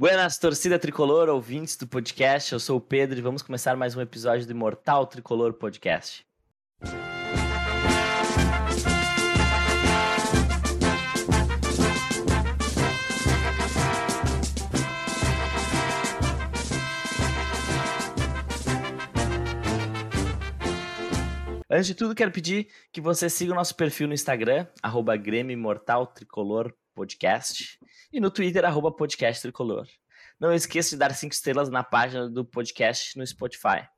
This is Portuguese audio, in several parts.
Buenas, torcida tricolor, ouvintes do podcast. Eu sou o Pedro e vamos começar mais um episódio do Imortal Tricolor Podcast. Antes de tudo, quero pedir que você siga o nosso perfil no Instagram, arroba Grêmio Imortal Tricolor Podcast, e no Twitter, arroba Podcast Tricolor. Não esqueça de dar cinco estrelas na página do podcast no Spotify.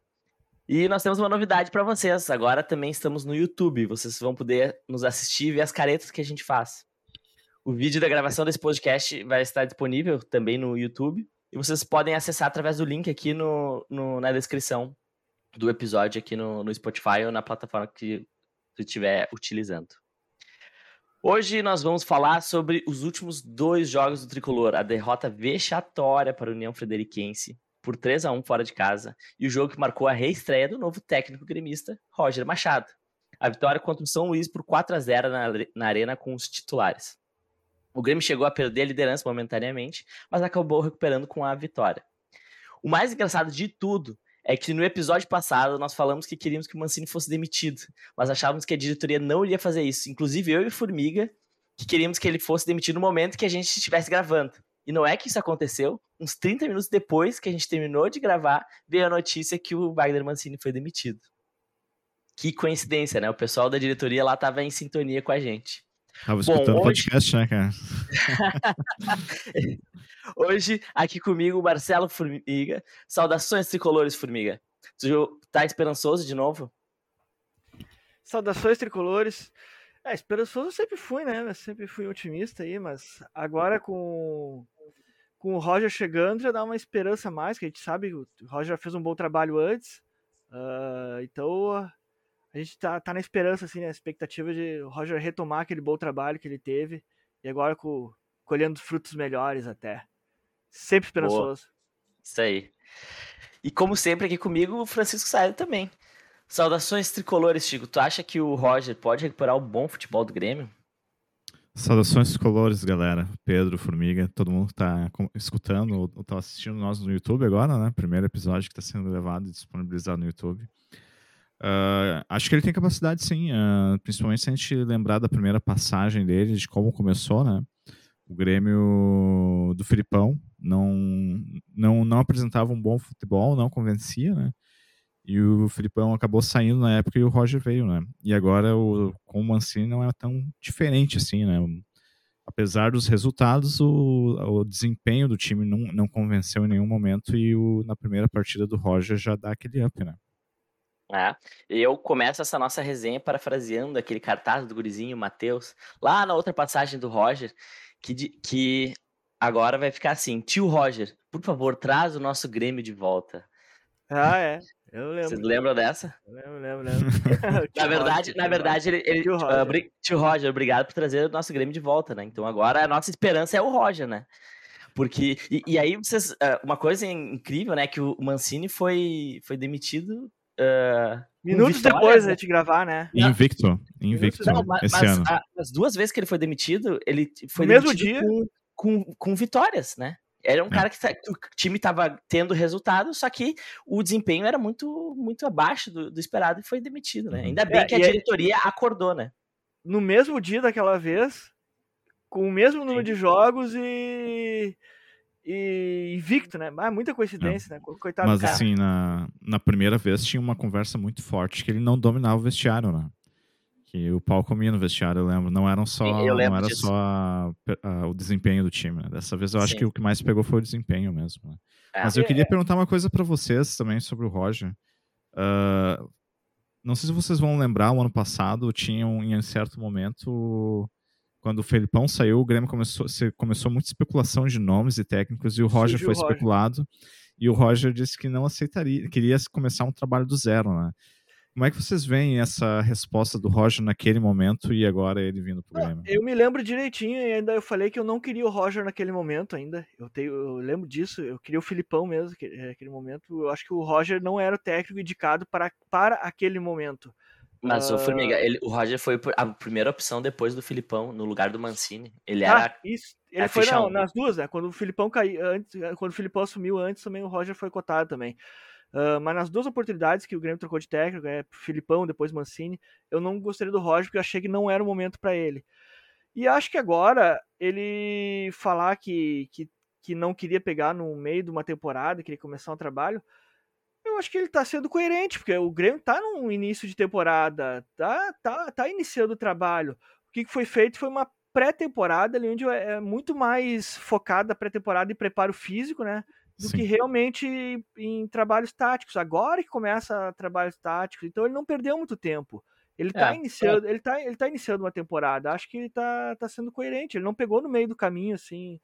E nós temos uma novidade para vocês. Agora também estamos no YouTube. Vocês vão poder nos assistir e ver as caretas que a gente faz. O vídeo da gravação desse podcast vai estar disponível também no YouTube. E vocês podem acessar através do link aqui no, no na descrição do episódio aqui no, no Spotify ou na plataforma que você estiver utilizando. Hoje nós vamos falar sobre os últimos dois jogos do Tricolor, a derrota vexatória para a União Frederiquense por 3 a 1 fora de casa e o jogo que marcou a reestreia do novo técnico gremista, Roger Machado. A vitória contra o São Luís por 4 a 0 na, na arena com os titulares. O Grêmio chegou a perder a liderança momentaneamente, mas acabou recuperando com a vitória. O mais engraçado de tudo é que no episódio passado nós falamos que queríamos que o Mancini fosse demitido, mas achávamos que a diretoria não iria fazer isso. Inclusive eu e Formiga, que queríamos que ele fosse demitido no momento que a gente estivesse gravando. E não é que isso aconteceu. Uns 30 minutos depois que a gente terminou de gravar, veio a notícia que o Wagner Mancini foi demitido. Que coincidência, né? O pessoal da diretoria lá estava em sintonia com a gente. Tava escutando o hoje... podcast, né, cara? hoje, aqui comigo, o Marcelo Formiga. Saudações tricolores, Formiga. Tu tá esperançoso de novo? Saudações tricolores. É, esperançoso eu sempre fui, né? Eu sempre fui otimista aí, mas agora com, com o Roger chegando já dá uma esperança a mais, que a gente sabe que o Roger já fez um bom trabalho antes. Uh, então a gente tá, tá na esperança, assim, na expectativa de o Roger retomar aquele bom trabalho que ele teve e agora com, colhendo frutos melhores até. Sempre esperançoso. Boa. Isso aí. E como sempre aqui comigo, o Francisco Saia também. Saudações tricolores, Chico. Tu acha que o Roger pode recuperar o bom futebol do Grêmio? Saudações tricolores, galera. Pedro, Formiga, todo mundo que tá escutando ou tá assistindo nós no YouTube agora, né? Primeiro episódio que está sendo levado e disponibilizado no YouTube. Uh, acho que ele tem capacidade, sim. Uh, principalmente se a gente lembrar da primeira passagem dele, de como começou, né? O Grêmio do Filipão não, não, não apresentava um bom futebol, não convencia, né? E o Filipão acabou saindo na época e o Roger veio, né? E agora o, com o Mancini não é tão diferente assim, né? Apesar dos resultados, o, o desempenho do time não, não convenceu em nenhum momento e o, na primeira partida do Roger já dá aquele up, né? É, eu começo essa nossa resenha parafraseando aquele cartaz do gurizinho Matheus, lá na outra passagem do Roger, que, que agora vai ficar assim: Tio Roger, por favor, traz o nosso Grêmio de volta. Ah, é. Eu lembro. Vocês lembram dessa? Eu lembro, lembro, lembro. na verdade, Roger, na verdade, ele. ele tio, Roger. Uh, tio Roger, obrigado por trazer o nosso Grêmio de volta, né? Então agora a nossa esperança é o Roger, né? Porque. E, e aí, vocês. Uh, uma coisa incrível, né? Que o Mancini foi, foi demitido Uh, Minutos vitória, depois né? de gravar, né? Invicto. Invicto. Não, mas, esse mas, ano. A, as duas vezes que ele foi demitido, ele foi no mesmo dia com, com, com, vitórias, né? Era um é. cara que, que, o time estava tendo resultado, só que o desempenho era muito, muito abaixo do, do esperado e foi demitido, né? Uhum. Ainda bem é, que a diretoria acordou, né? No mesmo dia daquela vez, com o mesmo número Sim. de jogos e e invicto, né? Mas muita coincidência, é. né? Coitado Mas assim, na, na primeira vez tinha uma conversa muito forte que ele não dominava o vestiário, né? Que o pau comia no vestiário, eu lembro. Não, eram só, não era disso. só a, a, o desempenho do time, né? Dessa vez eu Sim. acho que o que mais pegou foi o desempenho mesmo. Né? É. Mas eu queria é. perguntar uma coisa para vocês também sobre o Roger. Uh, não sei se vocês vão lembrar, o ano passado tinham em certo momento quando o Felipão saiu, o Grêmio começou, começou muita especulação de nomes e técnicos e o Roger Surgiu foi Roger. especulado. E o Roger disse que não aceitaria, queria começar um trabalho do zero, né? Como é que vocês veem essa resposta do Roger naquele momento e agora ele vindo pro Grêmio? Eu me lembro direitinho e ainda eu falei que eu não queria o Roger naquele momento ainda. Eu, tenho, eu lembro disso, eu queria o Filipão mesmo naquele momento. Eu acho que o Roger não era o técnico indicado para, para aquele momento. Mas uh... o Formiga, ele, o Roger foi a primeira opção depois do Filipão, no lugar do Mancini. Ele ah, era. Isso, Ele foi não, nas duas, né? Quando o Filipão caiu antes, quando o Filipão assumiu antes, também o Roger foi cotado também. Uh, mas nas duas oportunidades que o Grêmio trocou de técnico, é Filipão, depois Mancini, eu não gostaria do Roger porque eu achei que não era o momento para ele. E acho que agora ele falar que, que, que não queria pegar no meio de uma temporada, queria começar um trabalho, eu acho que ele tá sendo coerente, porque o Grêmio tá no início de temporada, tá, tá, tá iniciando o trabalho. O que foi feito foi uma pré-temporada ali, onde é, é muito mais focada a pré-temporada em preparo físico, né? Do Sim. que realmente em trabalhos táticos. Agora que começa trabalhos táticos, então ele não perdeu muito tempo. Ele tá, é, iniciando, é. Ele, tá, ele tá iniciando uma temporada. Acho que ele tá, tá sendo coerente. Ele não pegou no meio do caminho, assim.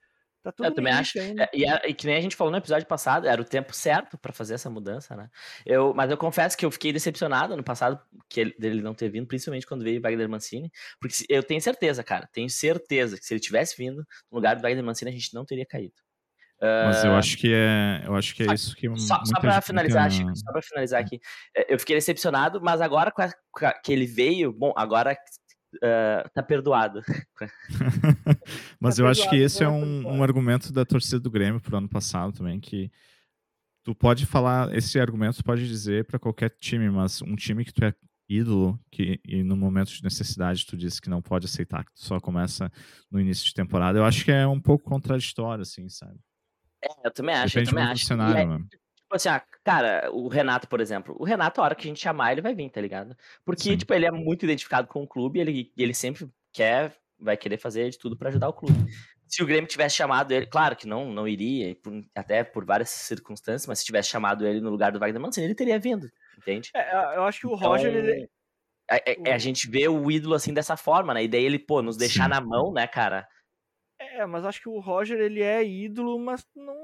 Tá tudo eu também acho. É, e, e, que nem a gente falou no episódio passado, era o tempo certo para fazer essa mudança, né? Eu, mas eu confesso que eu fiquei decepcionado no passado que ele, dele não ter vindo, principalmente quando veio o Wagner Mancini, porque eu tenho certeza, cara, tenho certeza que se ele tivesse vindo no lugar do Wagner Mancini, a gente não teria caído. Mas eu acho que é, eu acho que é isso que só, só para finalizar, Chico, só para finalizar aqui, é, eu fiquei decepcionado, mas agora que ele veio, bom, agora uh, tá perdoado. mas tá eu perdoado, acho que esse é um, um, argumento da torcida do Grêmio pro ano passado também, que tu pode falar, esse argumento tu pode dizer para qualquer time, mas um time que tu é ídolo, que e no momento de necessidade tu disse que não pode aceitar, que tu só começa no início de temporada, eu acho que é um pouco contraditório, assim, sabe? É, eu também acho, Depende eu também acho. Cenário, é, tipo assim, ah, cara, o Renato, por exemplo, o Renato, a hora que a gente chamar, ele vai vir, tá ligado? Porque, Sim. tipo, ele é muito identificado com o clube, ele, ele sempre quer, vai querer fazer de tudo para ajudar o clube. Se o Grêmio tivesse chamado ele, claro que não, não iria, por, até por várias circunstâncias, mas se tivesse chamado ele no lugar do Wagner Mancini, ele teria vindo, entende? É, eu acho que o então, Roger, ele... É, é, a gente vê o ídolo assim dessa forma, né? E daí ele, pô, nos deixar Sim. na mão, né, cara? É, mas acho que o Roger ele é ídolo, mas não,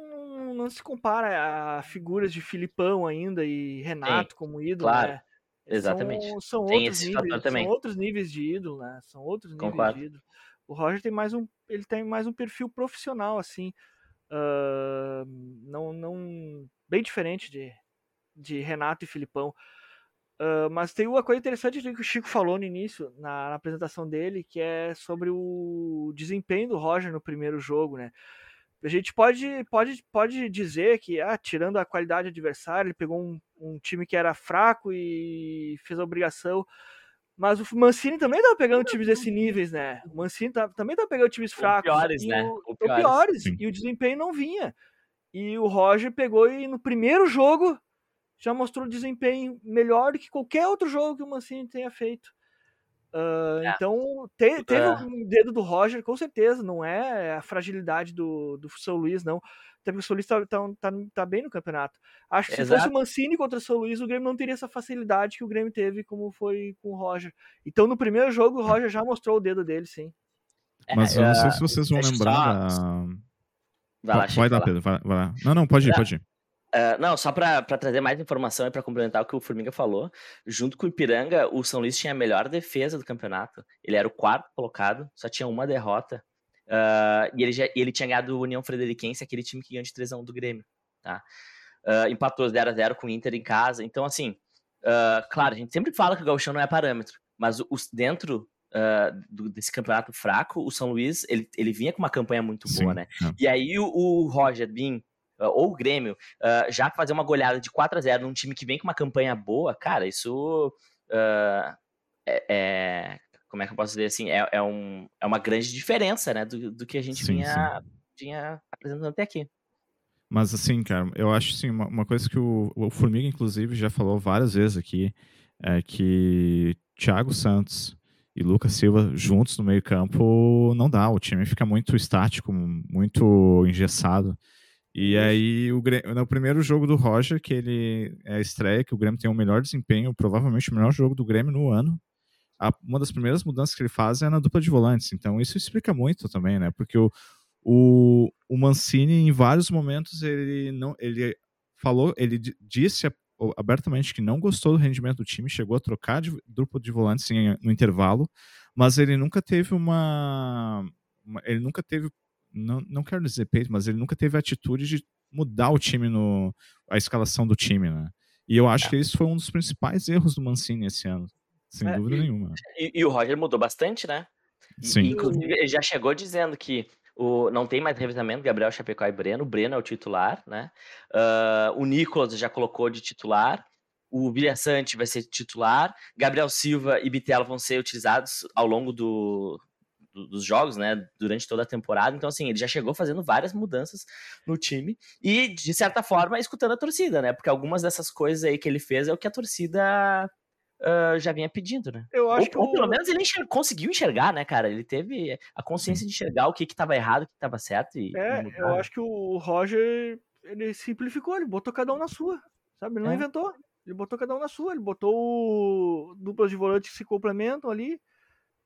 não se compara a figuras de Filipão ainda e Renato Sim, como ídolo, claro. né? Exatamente. São, são outros níveis, são outros níveis de ídolo, né? São outros níveis Concordo. de ídolo. O Roger tem mais um, ele tem mais um perfil profissional assim, uh, não, não bem diferente de, de Renato e Filipão. Uh, mas tem uma coisa interessante que o Chico falou no início, na, na, apresentação dele, que é sobre o desempenho do Roger no primeiro jogo, né? A gente pode, pode, pode dizer que, ah, tirando a qualidade adversária, ele pegou um, um time que era fraco e fez a obrigação. Mas o Mancini também estava pegando times desse níveis, né? O Mancini tá, também estava pegando times fracos. Ou piores, né? Ou piores. piores e o desempenho não vinha. E o Roger pegou e no primeiro jogo já mostrou desempenho melhor do que qualquer outro jogo que o Mancini tenha feito. Uh, é. Então, te, teve é. um dedo do Roger, com certeza, não é a fragilidade do, do São Luís, não. Até porque o São Luís tá, tá, tá, tá bem no campeonato. Acho que se fosse o Mancini contra o São Luís, o Grêmio não teria essa facilidade que o Grêmio teve, como foi com o Roger. Então, no primeiro jogo, o Roger já mostrou o dedo dele, sim. Mas eu não sei se vocês vão lembrar. Só... Vai, lá, vai dar, Pedro, vai, vai lá. Não, não, pode ir, pode ir. Uh, não, só para trazer mais informação e para complementar o que o Formiga falou, junto com o Ipiranga, o São Luís tinha a melhor defesa do campeonato. Ele era o quarto colocado, só tinha uma derrota. Uh, e ele, já, ele tinha ganhado o União Frederiquense, aquele time que ganhou de 3x1 do Grêmio. Tá? Uh, empatou 0x0 com o Inter em casa. Então, assim, claro, a gente sempre fala que o Gauchão não é parâmetro, mas os, dentro do, desse campeonato fraco, o São Luís, ele, ele vinha com uma campanha muito boa, Sim, né? É. E aí o, o Roger Bin uh, ou o Grêmio, uh, já fazer uma goleada de 4 a 0 num time que vem com uma campanha boa, cara, isso uh, é, é, Como é que eu posso dizer assim? É, é, um, é uma grande diferença, né? Do, do que a gente sim, vinha, sim. vinha apresentando até aqui. Mas assim, cara, eu acho assim, uma, uma coisa que o, o, Formiga, inclusive, já falou várias vezes aqui, é que Thiago Santos e Lucas Silva juntos no meio campo não dá, o time fica muito estático, muito engessado. E aí, o Grêmio, no primeiro jogo do Roger, que ele é a estreia, que o Grêmio tem o melhor desempenho, provavelmente o melhor jogo do Grêmio no ano, a, uma das primeiras mudanças que ele faz é na dupla de volantes. Então, isso explica muito também, né? Porque o, o, o Mancini, em vários momentos, ele não ele falou, ele disse abertamente que não gostou do rendimento do time, chegou a trocar de dupla de volantes no intervalo, mas ele nunca teve uma, uma ele nunca teve não, não quero dizer peito, mas ele nunca teve a atitude de mudar o time no a escalação do time, né? E eu acho é. que isso foi um dos principais erros do Mancini esse ano, sem é, dúvida e, nenhuma. E, e, o Roger mudou bastante, né? Sim. inclusive, ele já chegou dizendo que O, não tem mais revezamento, Gabriel, Chapecó e Breno. O Breno é o titular, né? Uh, o Nicolas já colocou de titular. O Vilha Sante vai ser titular. Gabriel Silva e Bitelo vão ser utilizados ao longo do, do, dos jogos, né? Durante toda a temporada. Então, assim, ele já chegou fazendo várias mudanças no time. E, de certa forma, escutando a torcida, né? Porque algumas dessas coisas aí que ele fez é o que a torcida uh, já vinha pedindo, né? Eu acho ou, que ou pelo menos ele enxer- conseguiu enxergar, né, cara? Ele teve a consciência de enxergar o que que tava errado, o que tava certo e, É, e eu né? acho que o Roger, ele simplificou, ele botou cada um na sua, sabe? Ele não É. inventou, ele botou cada um na sua, ele botou duplas de volante que se complementam ali.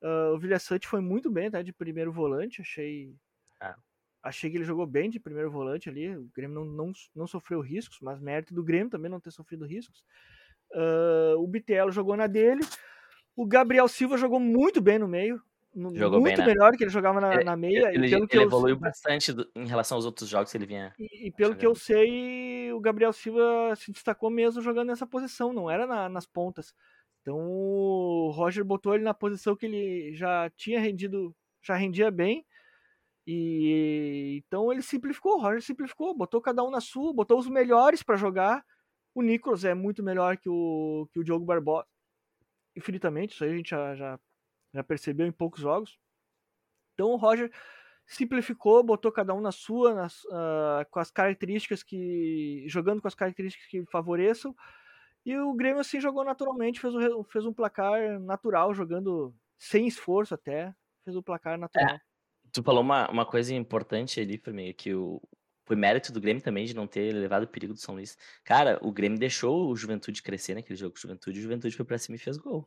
Ah, o Vilhaçante foi muito bem, tá? De primeiro volante, achei... É. Achei que ele jogou bem de primeiro volante ali, o Grêmio não, não, não sofreu riscos, mas mérito do Grêmio também não ter sofrido riscos. Ah, o Bitelo jogou na dele, o Gabriel Silva jogou muito bem no meio, Jogou bem, muito né? melhor que ele jogava na, Ele- na meia. Ele, ele eu- evoluiu bastante do- em relação aos outros jogos que ele vinha. E, e pelo que eu sei, o Gabriel Silva se destacou mesmo jogando nessa posição, não era na- nas pontas. Então o Roger botou ele na posição que ele já tinha rendido, já rendia bem. E então ele simplificou, o Roger simplificou, botou cada um na sua, botou os melhores para jogar. O Nicolas é muito melhor que o, que o Diogo Barbosa, infinitamente, isso aí a gente já, já, já percebeu em poucos jogos. Então o Roger simplificou, botou cada um na sua, nas, ah, com as características que. jogando com as características que favoreçam. E o Grêmio assim jogou naturalmente, fez, re- fez um placar natural, jogando sem esforço até. Fez o placar natural. Tu falou uma, uma coisa importante ali pra mim, que o, foi mérito do Grêmio também de não ter levado o perigo do São Luís. Cara, o Grêmio deixou o Juventude crescer naquele jogo com o Juventude, o Juventude foi pra cima e fez gol.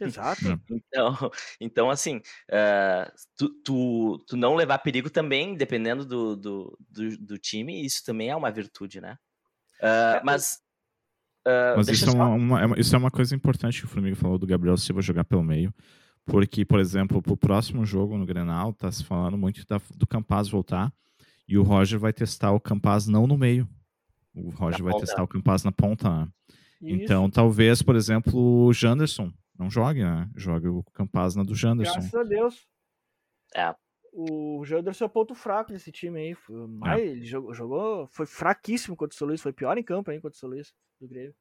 Exato. Então, então assim, ah, tu, tu, tu não levar perigo também, dependendo do, do, do, do time, isso também é uma virtude, né? É, mas. Ah, Mas isso é, uma, uma- é uma- isso é uma coisa importante que o Flamengo falou do Gabriel Silva jogar pelo meio. Porque, por exemplo, pro próximo jogo no Grenal, tá se falando muito da- do Campaz voltar. E o Roger vai testar o Campaz não no meio. O Roger vai ponta. testar o Campaz na ponta, né? Então, talvez, por exemplo, o Janderson não jogue, né? Jogue o Campaz na do Janderson. Graças a Deus. É. O Janderson é o ponto fraco desse time aí. Foi mais, Ele jogou, jogou- Foi fraquíssimo contra o São Luís. Foi pior em campo aí contra o São Luís do Grêmio.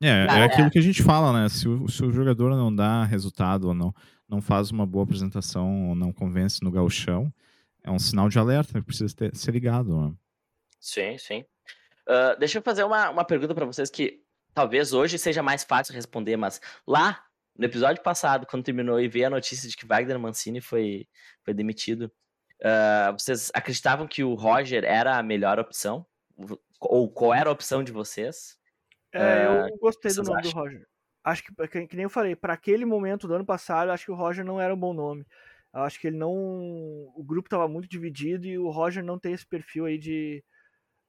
É, é é. aquilo que a gente fala, né? Se o, se o jogador não dá resultado ou não, não faz uma boa apresentação ou não convence no gauchão, é um sinal de alerta que precisa ter- ser ligado. Né? Sim, sim. Ah, deixa eu fazer uma, uma pergunta pra vocês que talvez hoje seja mais fácil responder, mas lá no episódio passado, quando terminou e veio a notícia de que Wagner Mancini foi, foi demitido, ah, vocês acreditavam que o Roger era a melhor opção? Ou qual era a opção de vocês? É, Ah, eu gostei do nome do acham? Roger. Acho que, que, que nem eu falei, para aquele momento do ano passado, acho que o Roger não era um bom nome. Eu acho que ele não. O grupo estava muito dividido e o Roger não tem esse perfil aí de,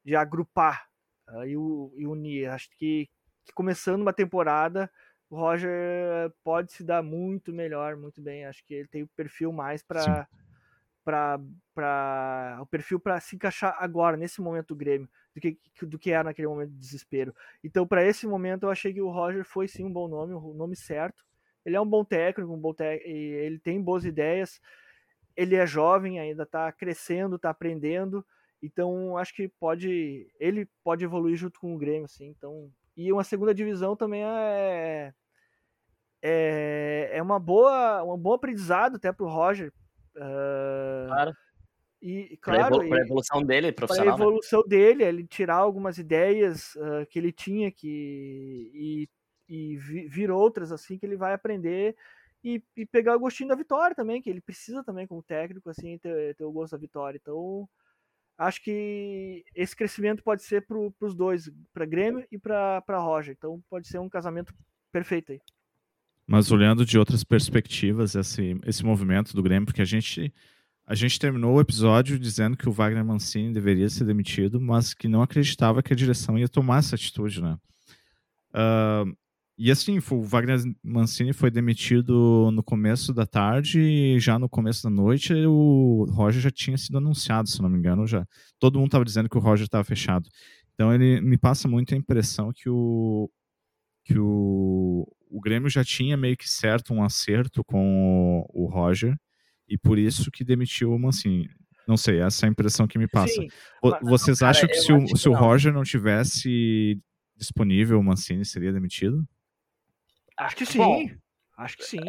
de agrupar ah, e, o- e unir. Acho que, que começando uma temporada, o Roger pode se dar muito melhor, muito bem. Acho que ele tem o perfil mais para para para o perfil para se encaixar agora nesse momento do Grêmio do que do que era naquele momento de desespero. Então para esse momento eu achei que o Roger foi sim um bom nome, o nome certo. Ele é um bom técnico, um bom tec... e ele tem boas ideias. Ele é jovem, ainda está crescendo, está aprendendo. Então acho que pode ele pode evoluir junto com o Grêmio, assim. Então e uma segunda divisão também é é, é uma boa um bom aprendizado até para o Roger. Ah, Claro. e claro, pra e- evolução dele, para a profissional, né? evolução dele, ele tirar algumas ideias ah, que ele tinha que e, e vi- vir outras assim que ele vai aprender e, e pegar o gostinho da vitória também, que ele precisa também como técnico assim ter, ter o gosto da vitória. Então acho que esse crescimento pode ser para os dois, para Grêmio e para Roger. Então pode ser um casamento perfeito aí. Mas olhando de outras perspectivas esse, esse movimento do Grêmio, porque a gente, a gente terminou o episódio dizendo que o Wagner Mancini deveria ser demitido, mas que não acreditava que a direção ia tomar essa atitude, né? Ah, e assim, o Wagner Mancini foi demitido no começo da tarde e já no começo da noite o Roger já tinha sido anunciado, se não me engano, já. Todo mundo estava dizendo que o Roger estava fechado. Então ele me passa muito a impressão que o que o, o Grêmio já tinha meio que certo um acerto com o, o Roger e por isso que demitiu o Mancini. Não sei, essa é a impressão que me passa. Sim, Vocês cara, acham que se o, que se o não. Roger não tivesse disponível, o Mancini seria demitido? Acho que sim. Bom, acho que sim.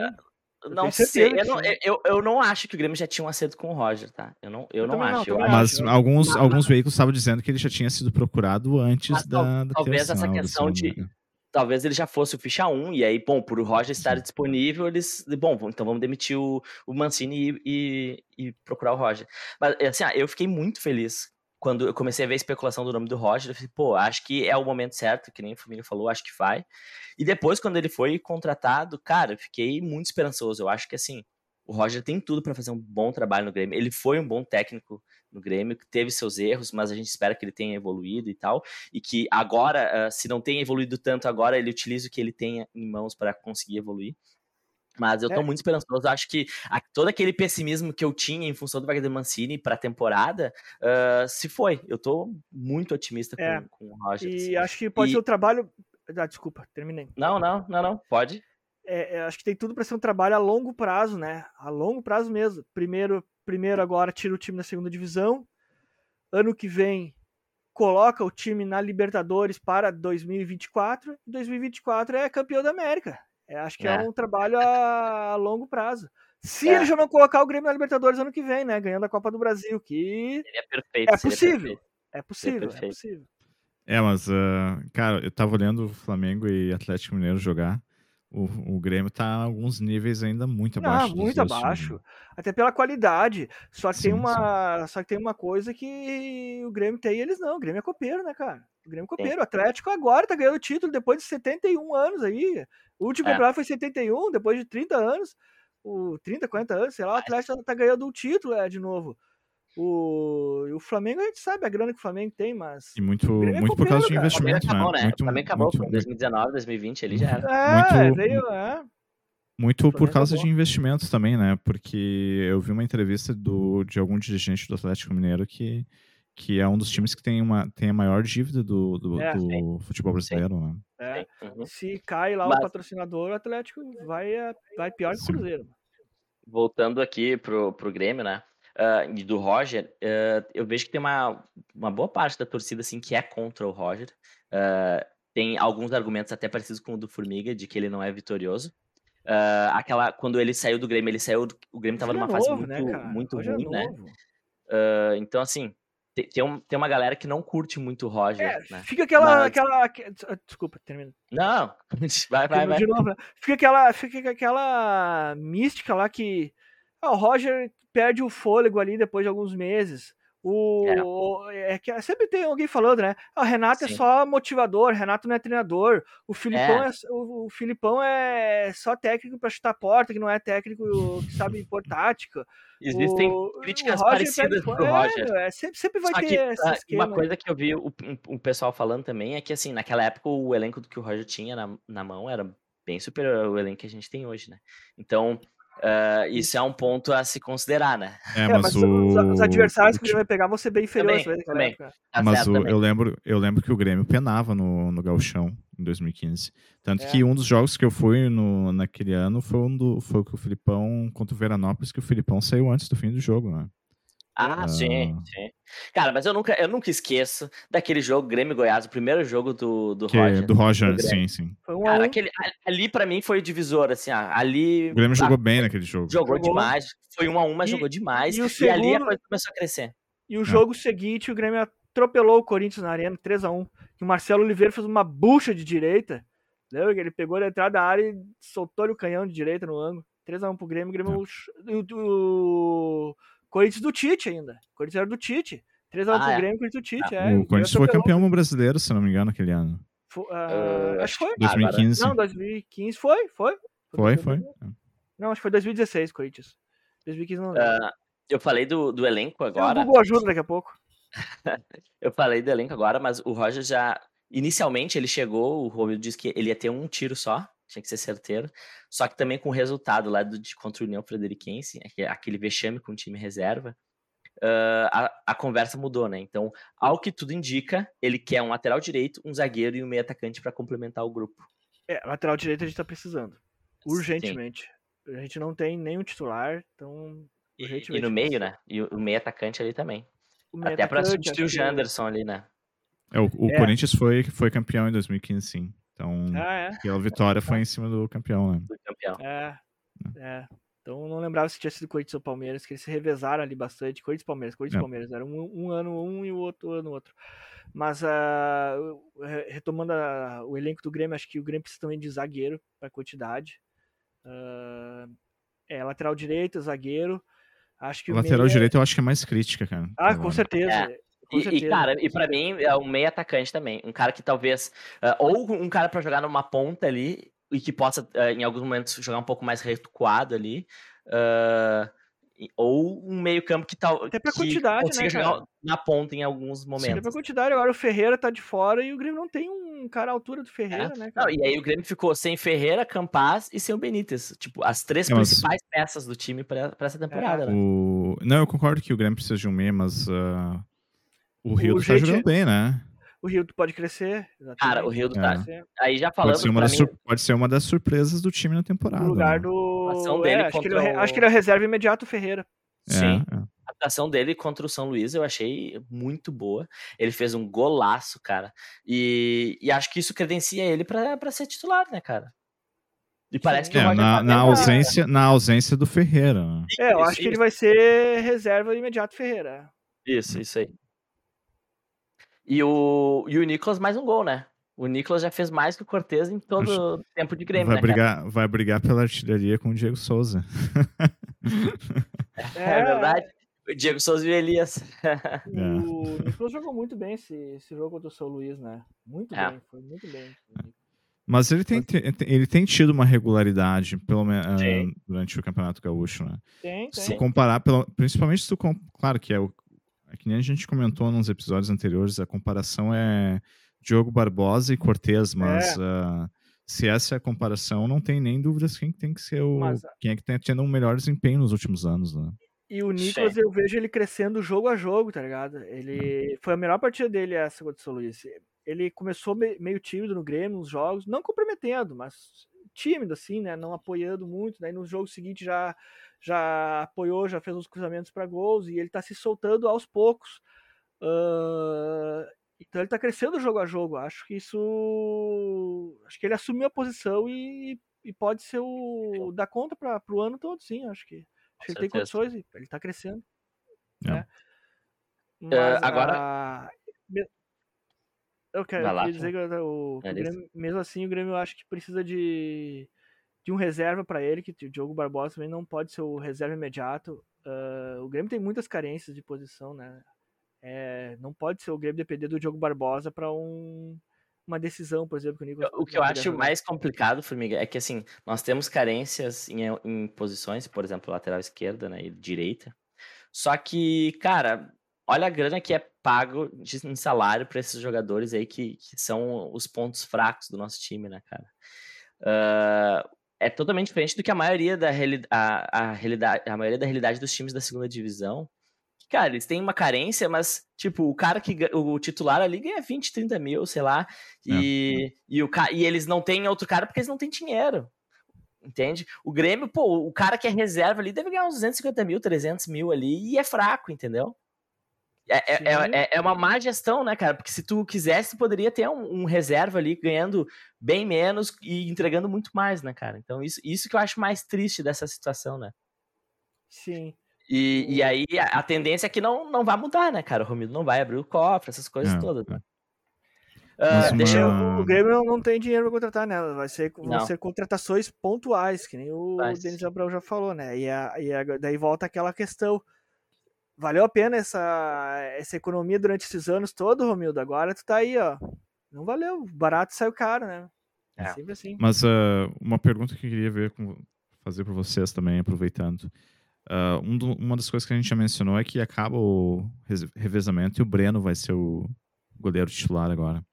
Não tenho sei, eu não, eu, eu não acho que o Grêmio já tinha um acerto com o Roger, tá? Eu não, eu Eu não também não, acho. eu acho- Mas acho. alguns, alguns veículos estavam dizendo que ele já tinha sido procurado antes Mas da, da talvez essa questão de- segunda, né? talvez ele já fosse o ficha 1, e aí, bom, por o Roger estar Sim. disponível, eles. Bom, então vamos demitir o, o Mancini e, e- e procurar o Roger. Mas, assim, ah, eu fiquei muito feliz quando eu comecei a ver a especulação do nome do Roger. Eu falei, pô, acho que é o momento certo, que nem o Família falou, acho que vai. E depois, quando ele foi contratado, cara, eu fiquei muito esperançoso. Eu acho que, assim, o Roger tem tudo para fazer um bom trabalho no Grêmio. Ele foi um bom técnico no Grêmio, que teve seus erros, mas a gente espera que ele tenha evoluído e tal e que agora, ah, se não tem evoluído tanto agora, ele utilize o que ele tenha em mãos para conseguir evoluir. Mas eu tô É. muito esperançoso. Acho que a- todo aquele pessimismo que eu tinha em função do Wagner Mancini para a temporada ah, se foi. Eu tô muito otimista com, É. com o Roger. E assim. acho que pode E- ser o trabalho. Ah, desculpa, terminei. Não, não, não, não. Pode. É, é, acho que tem tudo para ser um trabalho a longo prazo, né? A longo prazo mesmo. Primeiro, primeiro agora tira o time da segunda divisão. Ano que vem coloca o time na Libertadores para 2024. E 2024 é campeão da América. É, acho que é. É. um trabalho a, a longo prazo. Se É. ele já não colocar o Grêmio na Libertadores ano que vem, né? Ganhando a Copa do Brasil, que Seria perfeito. é seria possível. perfeito. É possível, é possível. É, mas, ah, cara, eu tava olhando o Flamengo e Atlético Mineiro jogar. O, o Grêmio tá a alguns níveis ainda muito Não, abaixo. dos muito times, abaixo. né? Até pela qualidade. Só que tem Sim, uma, só que tem uma coisa que o Grêmio tem e eles não. O Grêmio é copeiro, né, cara? O Grêmio é copeiro. O Atlético agora tá ganhando o título depois de 71 anos aí. O último É. campeonato foi 71, depois de 30 anos. O 30, 40 anos, sei lá, o Atlético tá ganhando um título é, de novo. O, e o Flamengo, a gente sabe a grana que o Flamengo tem, mas. E muito, muito por causa de cara. O Flamengo investimento, né? acabou, né? Muito, o Flamengo acabou muito, com 2019, 2020, ele já era. É, muito- veio, é. Muito por causa bom. de investimentos também, né? Porque eu vi uma entrevista do, de algum dirigente do Atlético Mineiro que, que é um dos times que tem, uma, tem a maior dívida do, do, É, do futebol brasileiro, né? é. Uhum. Se cai lá Mas- o patrocinador, o Atlético vai, é, vai pior que o Sim. Cruzeiro. voltando aqui pro, pro Grêmio, né? Ah, e do Roger, ah, eu vejo que tem uma, uma boa parte da torcida assim que é contra o Roger. Ah, tem alguns argumentos até parecidos com o do Formiga, de que ele não é vitorioso. Aquela, quando ele saiu do Grêmio, ele saiu. O Grêmio tava Roger numa é fase novo, muito, né, muito Roger é ruim, né? novo. Ah, então, assim, tem, um- tem uma galera que não curte muito o Roger, É, né? fica aquela, Mas- aquela. que- Desculpa, termina. Não, vai, vai, vai. novo, né? Fica aquela, fica aquela mística lá que ah, o Roger perde o fôlego ali depois de alguns meses. O, é. que sempre tem alguém falando, né? Ah, o Renato é Sim. só motivador, Renato não é treinador. O Filipão É. é, o, o Filipão é só técnico para chutar a porta, que não é técnico que sabe impor tática. Existem O- críticas parecidas perde pro Roger. É, é, sempre, sempre vai Só ter que, ah, uma coisa que eu vi o, um pessoal falando também é que, assim, naquela época o elenco que o Roger tinha na, na mão era bem superior ao elenco que a gente tem hoje, né? Então, ah, isso é um ponto a se considerar, né? É, É, mas, mas o, os, os adversários o que ele vai pegar vão ser bem inferiores. Também, naquela também. época. Tá Mas certo o- também. eu, lembro, eu lembro que o Grêmio penava no, no Gauchão em 2015. Tanto É. que um dos jogos que eu fui no, naquele ano foi, um do, foi com o Filipão contra o Veranópolis, que o Filipão saiu antes do fim do jogo, né? Ah, sim, Ah. sim. Cara, mas eu nunca, eu nunca esqueço daquele jogo Grêmio Goiás, o primeiro jogo do, do Que, Roger. do Roger, do sim, sim. Foi um a Cara, aquele, ali pra mim foi o divisor, assim, ah, ali... O Grêmio ah, jogou bem naquele jogo. Jogou Jogou. demais, foi um a um, mas E- jogou demais. e E, o ali a segundo- coisa começou a crescer. E o jogo seguinte, o Grêmio atropelou o Corinthians na arena, 3x1. E o Marcelo Oliveira fez uma bucha de direita. Lembra que ele pegou na entrada da área e soltou o canhão de direita no ângulo. 3x1 pro Grêmio. O Grêmio. O, o Corinthians do Tite ainda. Corinthians era do Tite. 3x1 Ah, pro é. Grêmio, Corinthians do Tite. Ah, é. o Corinthians foi campeão brasileiro, se não me engano, aquele ano. Fo- ah, Ah, acho que foi. Ah, agora- 2015. Não, 2015 foi, foi. Foi, foi. Não, acho que foi 2016, Corinthians. 2015 não lembro. Ah, eu falei do, do elenco É, o agora. Google ajuda daqui a pouco. Eu falei do elenco agora, mas o Roger já. Inicialmente ele chegou, o Romildo disse que ele ia ter um tiro só, tinha que ser certeiro. Só que também com o resultado lá do, de contra o União Frederiquense, aque- aquele vexame com o time reserva, ah, a, a conversa mudou, né? Então, ao que tudo indica, ele quer um lateral direito, um zagueiro e um meio atacante para complementar o grupo. É, lateral direito a gente tá precisando. Sim. Urgentemente. A gente não tem nenhum titular, então E, e no meio, né? E o meio atacante ali também. meio Até pra atacante, substituir o Janderson ali, né? É, o o É. Corinthians foi, foi campeão em 2015, sim. Então, Ah, é? aquela vitória foi em cima do campeão, né? Do campeão. É, é. Então eu não lembrava se tinha sido Corinthians ou Palmeiras, que eles se revezaram ali bastante. Corinthians e Palmeiras, Corinthians e É. Palmeiras. Era um, um ano um e o outro ano outro. Mas re- retomando a- o elenco do Grêmio, acho que o Grêmio precisa também de zagueiro para quantidade. Ah, é, lateral direito, zagueiro. Acho que O lateral meia- direito eu acho que é mais crítica, cara. Ah, com certeza. É. E, e, cara, e pra mim é um meio atacante também. Um cara que talvez. ah, ou um cara pra jogar numa ponta ali e que possa, ah, em alguns momentos, jogar um pouco mais recuado ali. e- ou um meio-campo que tal. Até pra que quantidade, né, jogar na ponta em alguns Até momentos. pra quantidade, agora o Ferreira tá de fora e o Grêmio não tem um cara à altura do Ferreira, né, Não, e aí o Grêmio ficou sem Ferreira, Campaz e sem o Benítez. Tipo, as três É, mas- principais peças do time pra, pra essa temporada, né? O... Não, eu concordo que o Grêmio precisa de um meia, mas ah, o Rio tá jeito- jogando bem, né? O Rio pode crescer. exatamente. Cara, o Rio É. tá. Aí já falando Pode ser, uma pra das mim, sur- pode ser uma das surpresas do time na temporada. No lugar né? do. ação É, dele acho, que ele, contra é o- o- acho que ele é o reserva imediato o Ferreira. Sim. É, é. A atuação dele contra o São Luís eu achei muito boa. Ele fez um golaço, cara. E, e acho que isso credencia ele pra, pra ser titular, né, cara? E parece que o É, na, tá na ausência, na ausência do Ferreira. né? É, eu Isso, acho que ele vai ser reserva imediato Ferreira. Isso, isso aí. E o, e o Nicolas mais um gol, né? O Nicolas já fez mais que o Cortez em todo o tempo de Grêmio, vai, né, cara? brigar, vai brigar pela artilharia com o Diego Souza. É, verdade. O Diego Souza e o Elias. O Nicolas jogou muito bem esse, esse jogo contra o São Luís, né? Muito É. bem, foi muito bem. Mas ele tem, te- ele tem tido uma regularidade, pelo menos Sim. durante o Campeonato Gaúcho, né? Tem, tem. Se comparar, pelo, principalmente se tu. com- Claro que é o. É que nem a gente comentou nos episódios anteriores, a comparação é Diogo Barbosa e Cortez, mas ah, se essa é a comparação, não tem nem dúvidas quem tem que ser o. Mas- Quem é que tem tendo um melhor desempenho nos últimos anos, né? E o Nicolas, eu vejo ele crescendo jogo a jogo, tá ligado? Ele foi a melhor partida dele essa contra o São Luís. Ele começou me- meio tímido no Grêmio, nos jogos, não comprometendo, mas tímido assim, né? Não apoiando muito. Daí no jogo seguinte já já apoiou, já fez uns cruzamentos para gols e ele tá se soltando aos poucos. Ah, então ele tá crescendo jogo a jogo. Acho que isso, acho que ele assumiu a posição e, e pode ser o dar conta para o ano todo, sim. Acho que Acho que ele tem condições, e ele tá crescendo. É. Né? Mas agora- a- Eu quero lá, dizer que o, que o. Grêmio, mesmo assim, o Grêmio eu acho que precisa de, de um reserva para ele, que o Diogo Barbosa também não pode ser o reserva imediato. Ah, o Grêmio tem muitas carências de posição, né? É, não pode ser o Grêmio depender do Diogo Barbosa para um, uma decisão, por exemplo, que o Nicolas O que eu acho jogar. mais complicado, Formiga, é que assim, nós temos carências em, em posições, por exemplo, lateral esquerda né, e direita. Só que, cara, olha a grana que é pago de, em salário para esses jogadores aí que, que são os pontos fracos do nosso time, né, cara? Ah, é totalmente diferente do que a maioria da reali a, a realidade, a maioria da realidade dos times da segunda divisão. Que, Cara, eles têm uma carência, mas, tipo, o cara que o titular ali ganha 20, 30 mil, sei lá, e, e, o, e eles não têm outro cara porque eles não têm dinheiro. Entende? O Grêmio, pô, o cara que é reserva ali deve ganhar uns 250 mil, 300 mil ali e é fraco, entendeu? É, é, é, é- é uma má gestão, né, cara? Porque se tu quisesse, tu poderia ter um, um reserva ali ganhando bem menos e entregando muito mais, né, cara? Então, isso, isso que eu acho mais triste dessa situação, né? Sim. E, e aí a, a tendência é que não, não vai mudar, né, cara? O Romildo não vai abrir o cofre, essas coisas É, todas. é. né? Mas Ah, uma- deixa eu. O Grêmio não, tem dinheiro para contratar, né? Vai ser, vão Não. ser contratações pontuais, que nem o Vai. Denis Abrão já falou, né? E, a- e a- daí volta aquela questão. Valeu a pena essa, essa economia durante esses anos todo, Romildo? Agora tu tá aí, ó. Não valeu. Barato saiu caro, né? É, É. sempre assim. Mas ah, uma pergunta que eu queria ver com, fazer para vocês também, aproveitando. Ah, um do- uma das coisas que a gente já mencionou é que acaba o revezamento e o Breno vai ser o goleiro titular agora.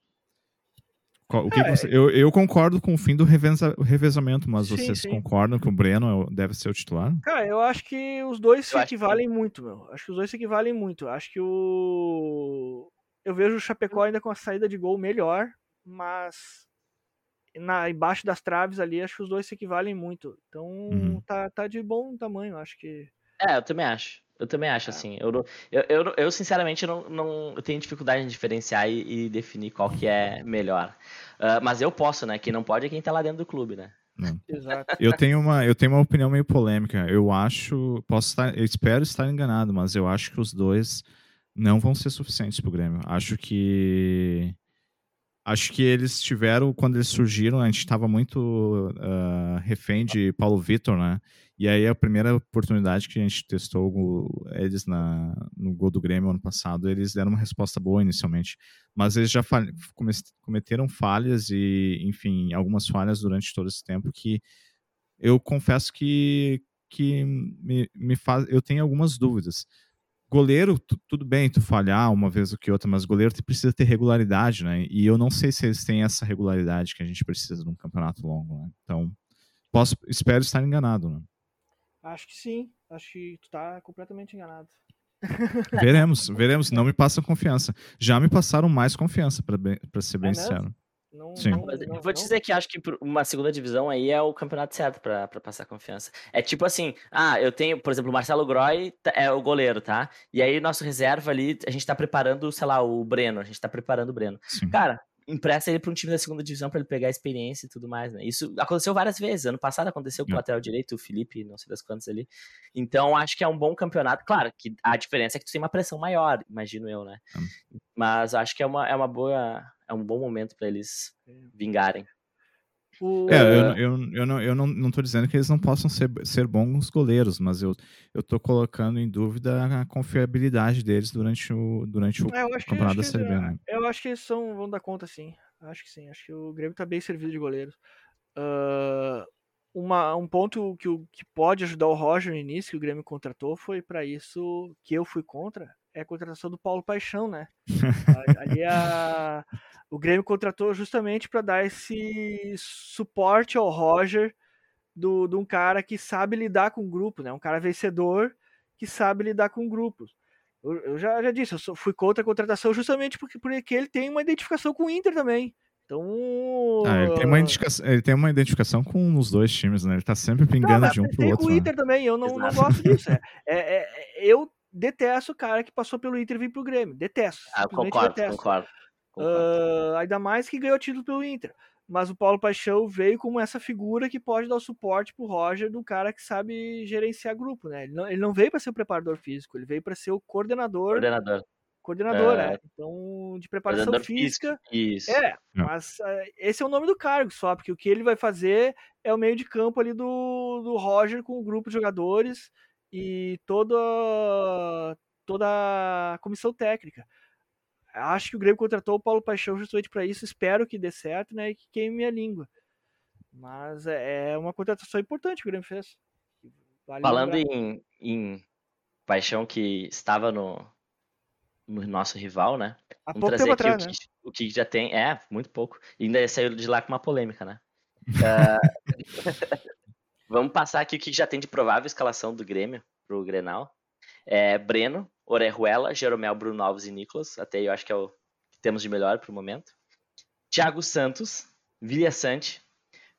O que que É. você- eu, eu concordo com o fim do reveza- revezamento, mas Sim, vocês sim. concordam que o Breno é deve ser o titular? Cara, eu acho que os dois se Eu que- equivalem muito, meu. Acho que os dois se equivalem muito. Acho que o. Eu vejo o Chapecó ainda com a saída de gol melhor, mas na, embaixo das traves ali, acho que os dois se equivalem muito. Então Uhum. tá, tá de bom tamanho, acho que. É, eu também acho. Eu também acho, é. assim. Eu, eu, eu, eu, sinceramente, não, não eu tenho dificuldade em diferenciar e, e definir qual que é melhor. Uh, mas eu posso, né? Quem não pode é quem tá lá dentro do clube, né? Exato. Eu tenho uma, eu tenho uma opinião meio polêmica. Eu acho, posso estar, eu espero estar enganado, mas eu acho que os dois não vão ser suficientes para o Grêmio. Acho que acho que eles tiveram quando eles surgiram, a gente estava muito uh, refém de Paulo Vitor, né? E aí a primeira oportunidade que a gente testou eles na, no gol do Grêmio ano passado, eles deram uma resposta boa inicialmente, mas eles já cometeram falhas e, enfim, algumas falhas durante todo esse tempo que eu confesso que, que me, me faz, eu tenho algumas dúvidas. Goleiro, tudo bem tu falhar uma vez ou que outra, mas goleiro precisa ter regularidade, né? E eu não sei se eles têm essa regularidade que a gente precisa num campeonato longo, né? Então, posso, espero estar enganado, né? Acho que sim. Acho que tu tá completamente enganado. Veremos, veremos. Não me passam confiança. Já me passaram mais confiança, para ser bem é sincero. Não, Sim. Não, não, vou te dizer que acho que uma segunda divisão aí é o campeonato certo para passar confiança. É tipo assim, ah, eu tenho, por exemplo, o Marcelo Groy tá, é o goleiro, tá? E aí nosso reserva ali, a gente tá preparando, sei lá, o Breno, a gente tá preparando o Breno. Sim. Cara, empresta ele para um time da segunda divisão para ele pegar experiência e tudo mais, né? Isso aconteceu várias vezes. Ano passado aconteceu com o lateral direito, o Felipe, não sei das quantas ali. Então acho que é um bom campeonato. Claro que a diferença é que tu tem uma pressão maior, imagino eu, né? Mas acho que é uma, é uma boa, é um bom momento para eles vingarem. O... É, eu, eu, eu, não, eu não, não tô dizendo que eles não possam ser, ser bons goleiros, mas eu, eu tô colocando em dúvida a confiabilidade deles durante o, durante o é, campeonato da Série B. Né? Eu acho que eles são, vão dar conta, sim. Acho que sim. Acho que o Grêmio tá bem servido de goleiros. Uh, uma, um ponto que, que pode ajudar o Roger no início, que o Grêmio contratou, foi para isso que eu fui contra, é a contratação do Paulo Paixão, né? Ali a, o Grêmio contratou justamente para dar esse suporte ao Roger do, de um cara que sabe lidar com grupo, né? Um cara vencedor que sabe lidar com grupos. Eu, eu já, já disse, eu fui contra a contratação justamente porque, porque ele tem uma identificação com o Inter também. Então. Ah, ele, tem uma identificação, ele tem uma identificação com os dois times, né? Ele tá sempre pingando não, de um pro outro. Tem com o né? Inter também, eu não, não gosto disso. É, é, é, eu detesto o cara que passou pelo Inter e veio pro Grêmio. Detesto. Ah, concordo, detesto. concordo. Uh, ainda mais que ganhou título pelo Inter. Mas o Paulo Paixão veio como essa figura que pode dar o suporte pro Roger do cara que sabe gerenciar grupo, né? Ele não, ele não veio para ser o preparador físico, ele veio para ser o coordenador. Coordenador. Coordenador, é. é. Então, de preparação física. Isso. É, mas uh, esse é o nome do cargo só, porque o que ele vai fazer é o meio de campo ali do, do Roger com o grupo de jogadores e toda, toda a comissão técnica acho que o Grêmio contratou o Paulo Paixão justamente para isso. Espero que dê certo, né? E que queime minha língua. Mas é, é uma contratação importante que o Grêmio fez. Vale Falando em, em, Paixão que estava no, no nosso rival, né? Há Vamos pouco tempo atrás, o, né? o que já tem, é, muito pouco. E ainda saiu de lá com uma polêmica, né? uh... Vamos passar aqui o que já tem de provável escalação do Grêmio pro Grenal. É, Breno, Orejuela, Jeromel, Bruno Alves e Nicolas. Até eu acho que é o que temos de melhor para o momento. Thiago Santos, Vilha Sante,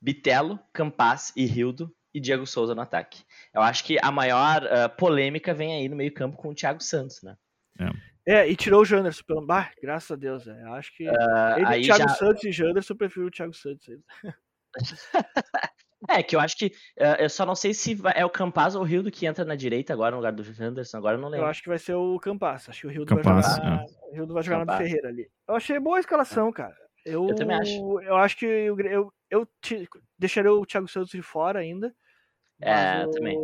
Bitelo, Campas e Rildo e Diego Souza no ataque. Eu acho que a maior uh, polêmica vem aí no meio-campo com o Thiago Santos, né? É. é e tirou o Janderson pelo. Bah, graças a Deus. É. Acho que. Uh, ele, Thiago já... Santos e Janderson, eu prefiro o Thiago Santos. É, que eu acho que. Uh, eu só não sei se é o Campaz ou o Rildo que entra na direita agora no lugar do Anderson. Agora eu não lembro. Eu acho que vai ser o Campaz. Acho que o Rildo vai jogar, é. o Rildo vai jogar na Ferreira ali. Eu achei boa a escalação, cara. Eu, eu também acho. Eu acho que eu, eu, eu te, deixaria o Thiago Santos de fora ainda. É, eu também.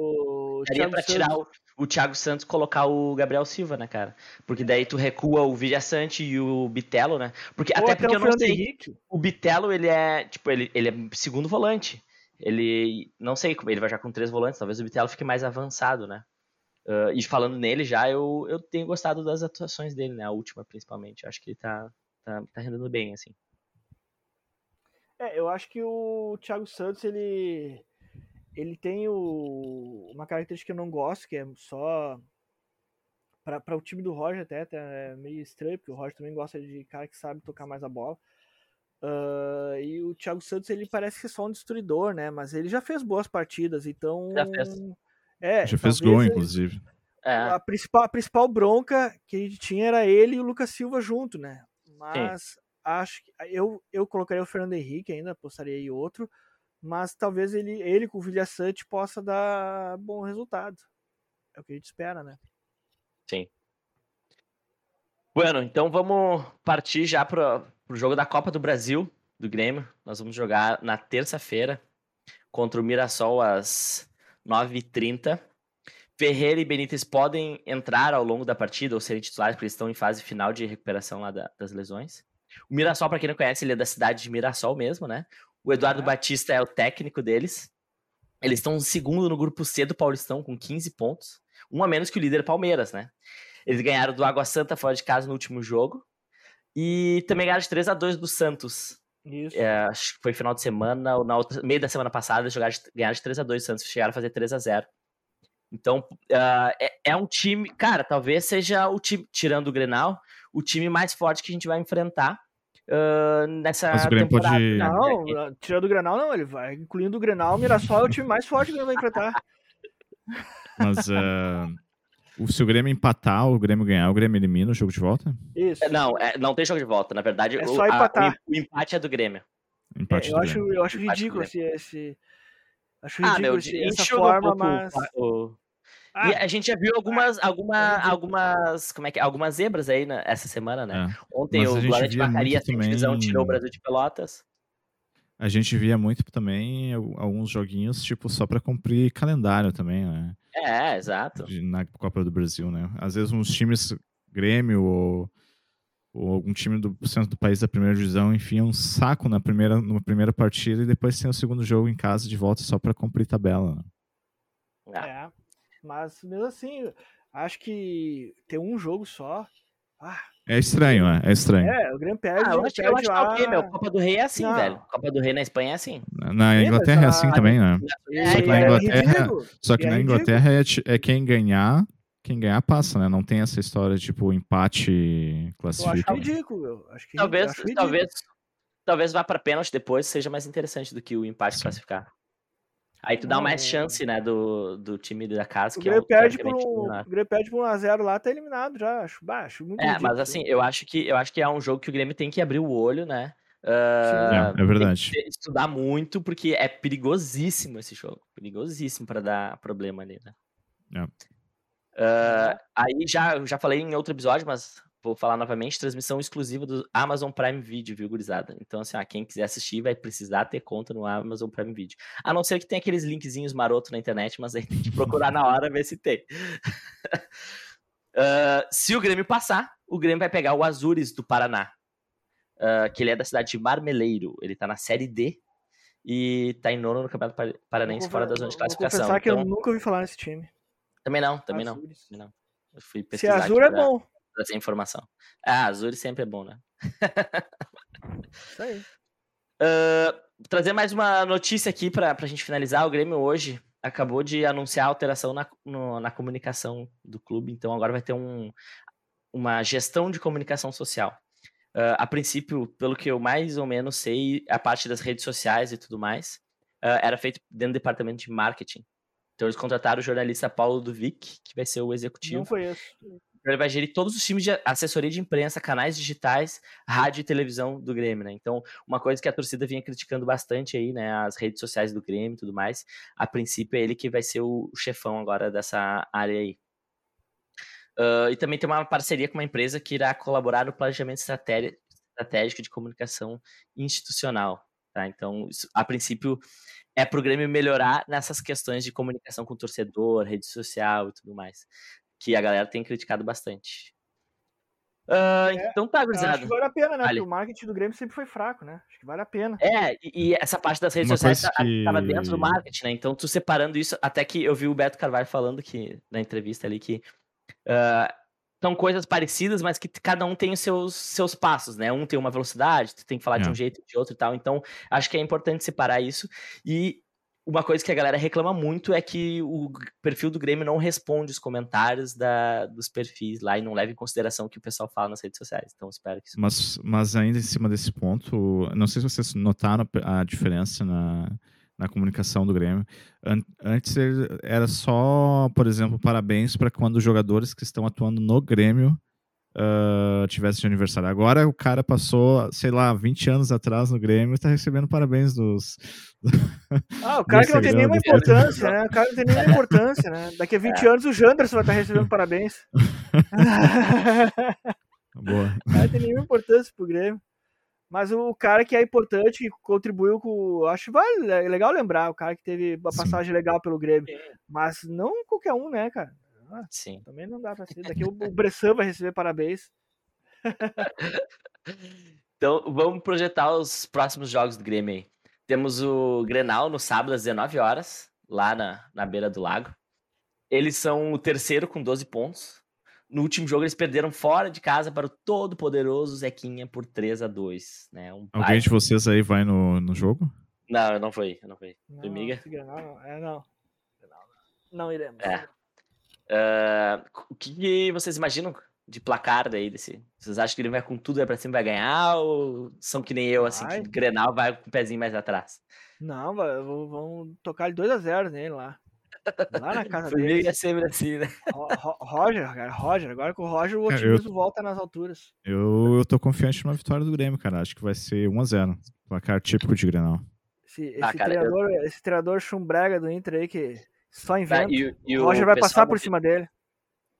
Daria pra Santos... tirar o, o Thiago Santos colocar o Gabriel Silva, né, cara? Porque daí tu recua o Vilha Sante e o Bitelo, né? Porque, até, até porque eu não sei. Henrique. O Bitelo, ele é, tipo, ele, ele é segundo volante ele não sei ele vai já com três volantes, talvez o Bitelo fique mais avançado, né? Uh, e falando nele já, eu, eu tenho gostado das atuações dele, né? A última, principalmente. Acho que ele tá, tá, tá rendendo bem, assim. É, eu acho que o Thiago Santos, ele, ele tem o, uma característica que eu não gosto, que é só. Para o time do Roger, até, até é meio estranho, porque o Roger também gosta de cara que sabe tocar mais a bola. Uh, e o Thiago Santos ele parece que é só um destruidor, né? Mas ele já fez boas partidas, então É, Já fez gol, inclusive. É, A principal, a principal bronca que a gente tinha era ele e o Lucas Silva junto, né? Mas acho que eu, eu colocaria o Fernando Henrique ainda, apostaria em outro, mas talvez ele, ele com o Vilha Sante possa dar bom resultado. É o que a gente espera, né? sim. Bueno, então vamos partir já pro, pro jogo da Copa do Brasil, do Grêmio. Nós vamos jogar na terça-feira contra o Mirassol às 9h30. Ferreira e Benítez podem entrar ao longo da partida ou serem titulares, porque eles estão em fase final de recuperação lá da- das lesões. O Mirassol, para quem não conhece, ele é da cidade de Mirassol mesmo, né? O Eduardo É. Batista é o técnico deles. Eles estão segundo no grupo C do Paulistão com 15 pontos, um a menos que o líder Palmeiras, né? Eles ganharam do Água Santa fora de casa no último jogo. E também ganharam de 3 a 2 do Santos. Isso. É, acho que foi final de semana, ou na outra, meio da semana passada, eles jogaram de, ganharam de 3 a 2 do Santos, chegaram a fazer 3 a 0 Então, ah, é, é um time, cara, talvez seja o time, tirando o Grenal, o time mais forte que a gente vai enfrentar ah, nessa Mas o Grêmio temporada. pode-? Não, tirando o Grenal, não, ele vai. Incluindo o Grenal, o Mirassol é o time mais forte que ele vai enfrentar. Mas o- se o Grêmio empatar, o Grêmio ganhar, o Grêmio elimina o jogo de volta? Isso. É, Não, é- não tem jogo de volta. Na verdade, É o, só a- empatar. o, o empate é do Grêmio. Empate É, do eu, acho, Grêmio. eu acho Empate ridículo do esse, esse. Acho Ah, ridículo meu, esse, essa um forma, pouco mas. o- Ah, E a gente já viu algumas, alguma, é algumas, como é que é? Algumas zebras aí né, essa semana, né? É. Ontem o Glória de muito sem divisão, também- tirou o Brasil de Pelotas. A gente via muito também al- alguns joguinhos, tipo, só pra cumprir calendário também, né? É, exato. De- na Copa do Brasil, né? Às vezes uns times, Grêmio ou, ou algum time do centro do país da primeira divisão, enfim, um saco na primeira, numa primeira partida e depois tem o segundo jogo em casa de volta só pra cumprir tabela. né? Ah, É. Mas mesmo assim, acho que ter um jogo só. Ah, É estranho, né? É estranho. é, o Grêmio perde. Ah, eu acho, eu perde acho que lá. ok, meu. Copa do Rei é assim, Não. velho. Copa do Rei na Espanha é assim. Na- Inglaterra é assim a- também, né? É, Só que na é Inglaterra- ridículo. Só que é na ridículo. Inglaterra é, ti- é quem ganhar, quem ganhar passa, né? Não tem essa história tipo empate Eu acho ridículo, eu acho que Talvez, acho ridículo. talvez, talvez vá pra pênalti depois, seja mais interessante do que o empate Sim. classificar. Aí tu dá Não, mais é- chance, né, do, do time da casa, O que é Grêmio o perde por um, o Grêmio perde por 1x0 lá, tá eliminado já. Acho baixo, muito É, ridículo. mas assim, eu acho que eu acho que é um jogo que o Grêmio tem que abrir o olho, né? É, Ah, é verdade. tem que estudar muito, porque é perigosíssimo esse jogo. Perigosíssimo pra dar problema ali, né? É. Ah, aí já, já falei em outro episódio, mas vou falar novamente, transmissão exclusiva do Amazon Prime Video, viu, gurizada? Então, assim, quem quiser assistir vai precisar ter conta no Amazon Prime Video. A não ser que tenha aqueles linkzinhos maroto na internet, mas aí tem que procurar na hora ver se tem. Ah, se o Grêmio passar, o Grêmio vai pegar o Azures do Paraná, ah, que ele é da cidade de Marmeleiro. Ele tá na Série D e tá em nono no Campeonato Par- Paranense, Vou fora da zona de vou classificação. confessar que eu Então, nunca ouvi falar nesse time. Também não, também não. Azures. Também não. Eu fui Se Azul é bom. Trazer informação. Ah, Azul sempre é bom, né? Isso aí. Ah, trazer mais uma notícia aqui pra, pra gente finalizar. O Grêmio hoje acabou de anunciar a alteração na, no- na comunicação do clube, então agora vai ter um, uma gestão de comunicação social. Ah, a princípio, pelo que eu mais ou menos sei, a parte das redes sociais e tudo mais ah, era feito dentro do departamento de marketing. Então eles contrataram o jornalista Paulo Duvic, que vai ser o executivo. Não foi Ele vai gerir todos os times de assessoria de imprensa, canais digitais, rádio e televisão do Grêmio, né? Então, uma coisa que a torcida vinha criticando bastante aí, né? As redes sociais do Grêmio e tudo mais. A princípio é ele que vai ser o chefão agora dessa área aí. Ah, e também tem uma parceria com uma empresa que irá colaborar no planejamento estraté- estratégico de comunicação institucional, tá? Então, isso, a princípio é para o Grêmio melhorar nessas questões de comunicação com o torcedor, rede social e tudo mais que a galera tem criticado bastante. Ah, É, então tá, Eu acho gurizada. que vale a pena, né? Vale. Porque o marketing do Grêmio sempre foi fraco, né? Acho que vale a pena. É, e, e essa parte das redes Uma sociais coisa tá- que- tava dentro do marketing, né? Então, tu separando isso, até que eu vi o Beto Carvalho falando que na entrevista ali que ah, são coisas parecidas, mas que cada um tem os seus, seus passos, né? Um tem uma velocidade, tu tem que falar de É. um jeito de outro e tal. Então, acho que é importante separar isso. E uma coisa que a galera reclama muito é que o perfil do Grêmio não responde os comentários da, dos perfis lá e não leva em consideração o que o pessoal fala nas redes sociais. Então, espero que isso. Mas, mas ainda em cima desse ponto, não sei se vocês notaram a diferença na, na comunicação do Grêmio. An antes era só, por exemplo, parabéns para quando jogadores que estão atuando no Grêmio uh, tivessem de aniversário. Agora o cara passou, sei lá, 20 anos atrás no Grêmio e está recebendo parabéns dos. Ah, o cara que não tem nenhuma importância, né? O cara não tem nenhuma importância, né? Daqui a 20 é. anos o Janderson vai estar tá recebendo parabéns. Boa. O cara não tem nenhuma importância pro Grêmio. Mas o cara que é importante, que contribuiu com. Acho que vai, é legal lembrar, o cara que teve uma passagem Sim. legal pelo Grêmio. Mas não qualquer um, né, cara? Ah, Sim. Também não dá pra ser. Daqui o, Bressan vai receber parabéns. então, vamos projetar os próximos jogos do Grêmio aí. Temos o Grenal no sábado às 19 horas, lá na, na beira do lago. Eles são o terceiro com 12 pontos. No último jogo, eles perderam fora de casa para o todo poderoso Zequinha por 3 a 2 né? Um Alguém de vocês aí vai no, no jogo? Não, eu não fui, eu não fui. Não, Formiga? Não, é, não. Não iremos. É. Uh, o que vocês imaginam de placar daí desse? Vocês acham que ele vai com tudo vai pra cima vai ganhar? Ou são que nem eu, assim, vai. que o Grenal vai com o pezinho mais atrás? Não, vão tocar de 2x0 nele lá. Lá na casa dele. é sempre assim, né? Roger, cara, Roger. Agora com o Roger o otimismo eu, volta nas alturas. Eu, eu tô confiante numa vitória do Grêmio, cara. Acho que vai ser 1x0. Placar típico de Grenal. Esse, esse, ah, cara, treinador, eu... esse treinador chumbrega do Inter aí que só inventa. e, e o Roger vai passar por cima dele.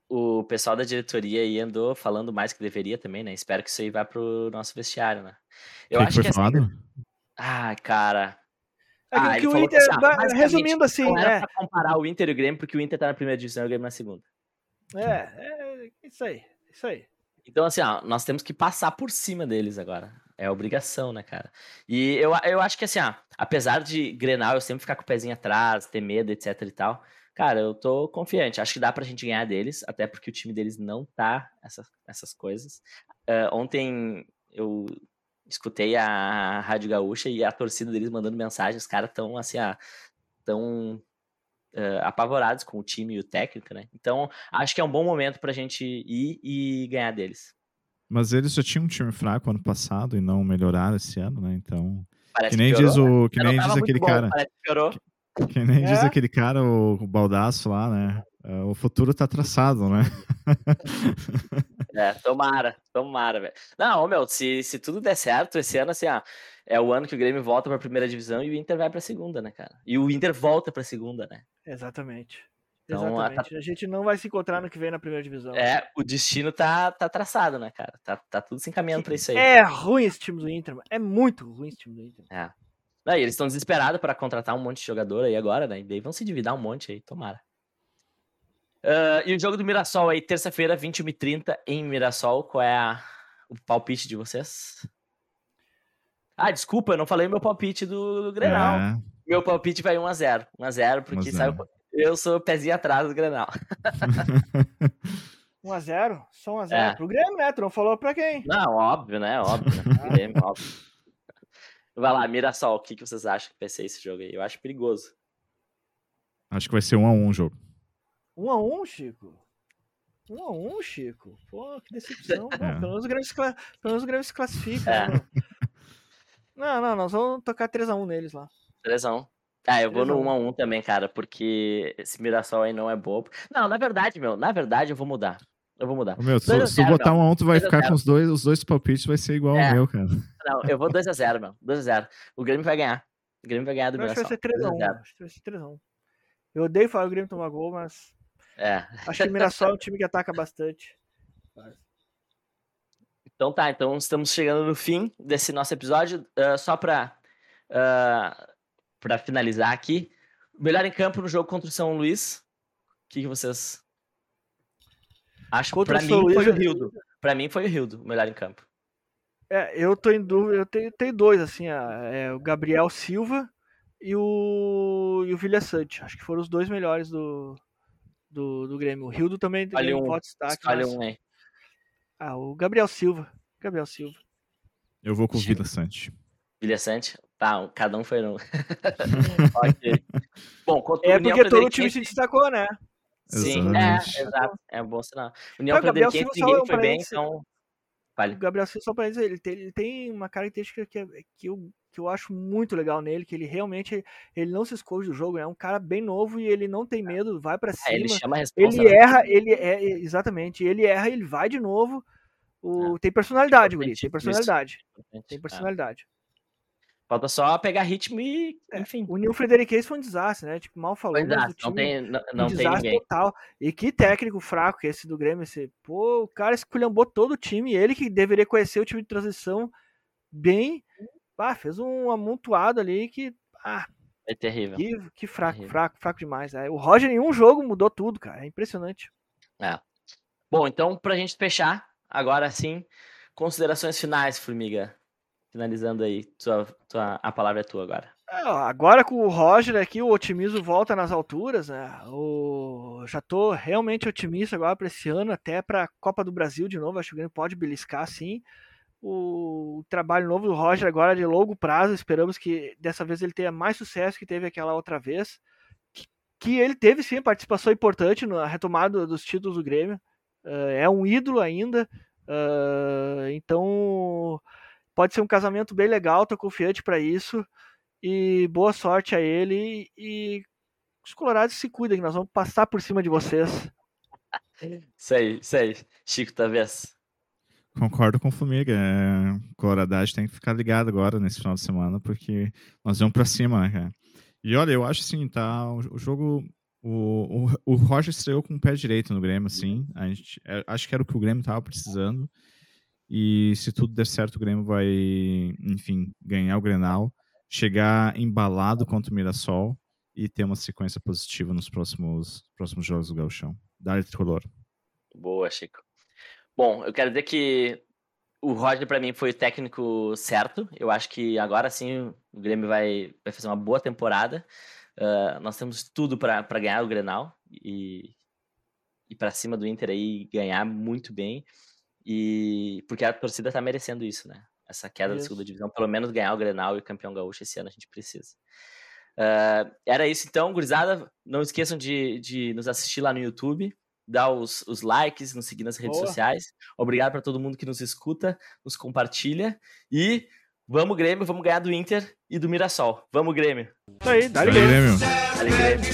O pessoal da diretoria aí andou falando mais que deveria também, né? Espero que isso aí vá pro nosso vestiário, né? Eu que acho que, que assim... Ah, cara, é ah, que o Inter, assim, resumindo assim, não era é. pra comparar o Inter e o Grêmio, porque o Inter tá na primeira divisão e o Grêmio na segunda. É, é isso aí, isso aí. Então, assim, ó, nós temos que passar por cima deles agora. É obrigação, né, cara? E eu, eu acho que, assim, ó, apesar de Grenal eu sempre ficar com o pezinho atrás, ter medo, etc e tal, cara, eu tô confiante. Acho que dá pra gente ganhar deles, até porque o time deles não tá essas, essas coisas. Uh, ontem eu escutei a Rádio Gaúcha e a torcida deles mandando mensagem, os caras tão assim, ah, tão uh, apavorados com o time e o técnico, né? Então, acho que é um bom momento pra gente ir e ganhar deles. Mas eles já tinham um time fraco ano passado e não melhoraram esse ano, né? Então, parece que nem que diz o, que nem diz aquele bom, cara. Que, que, que nem é? diz aquele cara, o, o Baldaço lá, né? Uh, o futuro tá traçado, né? É, tomara, tomara, velho. Não, meu, se, se tudo der certo, esse ano, assim, ah, é o ano que o Grêmio volta pra primeira divisão e o Inter vai pra segunda, né, cara? E o Inter volta pra segunda, né? Exatamente. Então, Exatamente. A, a gente não vai se encontrar no que vem na primeira divisão. É, o destino tá, tá traçado, né, cara? Tá, tá tudo se encaminhando pra isso aí. É ruim esse time do Inter, mano. É muito ruim esse time do Inter. É. Não, e eles estão desesperados para contratar um monte de jogador aí agora, né? E daí vão se dividir um monte aí, tomara. Uh, e o jogo do Mirassol aí, terça-feira, 21h30 em Mirassol. Qual é a, o palpite de vocês? Ah, desculpa, eu não falei meu palpite do, do Grenal. É. Meu palpite vai 1x0. 1x0, porque 1 sabe, eu sou o pezinho atrás do Grenal. 1x0? Só 1x0 é. pro Grêmio, né? Tu não falou pra quem? Não, óbvio, né? Óbvio. Né? Grêmio, óbvio. Vai lá, Mirassol, o que, que vocês acham que vai ser esse jogo aí? Eu acho perigoso. Acho que vai ser 1x1 o jogo. Um a um, Chico? Um a um, Chico? Pô, que decepção. É. pelo, menos o Grêmio se, pelo menos o Grêmio se classifica. É. Né? Não, não, nós vamos tocar 3x1 neles lá. 3x1. Ah, eu vou no 1x1 também, cara, porque esse Mirassol aí não é bobo. Não, na verdade, meu, na verdade eu vou mudar. Eu vou mudar. Meu, se, se botar 1x1, tu vai ficar com os dois, os dois palpites, vai ser igual é. ao meu, cara. Não, eu vou 2x0, meu. 2x0. O Grêmio vai ganhar. O Grêmio vai ganhar do Mirassol. Acho que vai ser 3x1. Acho que vai ser 3x1. Eu odeio falar o Grêmio tomar gol, mas é. Acho que o Mirassol é um time que ataca bastante. Então tá, então estamos chegando no fim desse nosso episódio. Uh, só para uh, para finalizar aqui, melhor em campo no jogo contra o São Luís. O que, que vocês Acho que pra mim Luís, foi o Rildo. Pra mim foi o Rildo, o melhor em campo. É, eu tô em dúvida, eu tenho, tenho dois, assim, é, o Gabriel Silva e o, e o Vilha Sante. Acho que foram os dois melhores do, do, do Grêmio. O Rildo também tem um voto destaque. Mas... um. Ah, o Gabriel Silva. Gabriel Silva. Eu vou com o Vila Sante. Vila Sante? Tá, cada um foi um. ok. Bom, é porque todo o time se destacou, né? Sim, é, exato. É um bom sinal. União Frederiquense ninguém foi bem, então. o Gabriel Silva, só para dizer, ele tem, ele tem uma característica que, é, que, eu, que eu acho muito legal nele, que ele realmente ele não se esconde do jogo, é um cara bem novo e ele não tem medo, vai para cima. É, ele chama a resposta, Ele né? erra, ele é exatamente, ele erra, ele vai de novo. O, é. Tem personalidade, Guri, tem personalidade. Tem é. personalidade. Falta só pegar ritmo e, é, enfim. O Nil Frederiquez foi um desastre, né? Tipo, mal falou. Mas não tem, não, não um tem ninguém. total. E que técnico fraco que esse do Grêmio. Esse, pô, o cara esculhambou todo o time. Ele que deveria conhecer o time de transição bem. Ah, fez um amontoado ali que. Ah, é terrível. Que, que fraco, terrível. fraco, fraco demais. É, o Roger em um jogo mudou tudo, cara. É impressionante. É. Bom, então, pra gente fechar, agora sim, considerações finais, Formiga finalizando aí, tua, tua, a palavra é tua agora. É, agora com o Roger aqui, o otimismo volta nas alturas, né? O... Já tô realmente otimista agora para esse ano, até para a Copa do Brasil de novo. Acho que o Grêmio pode beliscar sim. O trabalho novo do Roger agora é de longo prazo. Esperamos que dessa vez ele tenha mais sucesso que teve aquela outra vez. Que, que ele teve sim participação importante na retomada dos títulos do Grêmio. Uh, é um ídolo ainda. Uh, então pode ser um casamento bem legal, tô confiante para isso. E boa sorte a ele. E os colorados se cuidem, que nós vamos passar por cima de vocês. Isso aí, isso aí. Chico, tá vez. Concordo com o Fumiga. É, coloradagem tem que ficar ligado agora nesse final de semana, porque nós vamos para cima, né, cara? E olha, eu acho assim, tá? O, jogo. O, o, o Roger estreou com o pé direito no Grêmio, assim. A gente, é, acho que era o que o Grêmio tava precisando. E se tudo der certo, o Grêmio vai, enfim, ganhar o Grenal, chegar embalado contra o Mirassol e ter uma sequência positiva nos próximos, próximos jogos do Gauchão. Dá tricolor. Boa, Chico. Bom, eu quero dizer que o Roger, para mim, foi o técnico certo. Eu acho que agora sim o Grêmio vai, vai fazer uma boa temporada. Uh, nós temos tudo para ganhar o Grenal e, e para cima do Inter aí ganhar muito bem. E porque a torcida tá merecendo isso, né? Essa queda isso. da segunda divisão, pelo menos ganhar o Grenal e campeão gaúcho esse ano a gente precisa. Uh, era isso então, gurizada. Não esqueçam de, de nos assistir lá no YouTube, dar os, os likes, nos seguir nas redes Boa. sociais. Obrigado para todo mundo que nos escuta, nos compartilha. E vamos, Grêmio, vamos ganhar do Inter e do Mirassol. Vamos, Grêmio. Isso aí, dá Grêmio. Dá Grêmio.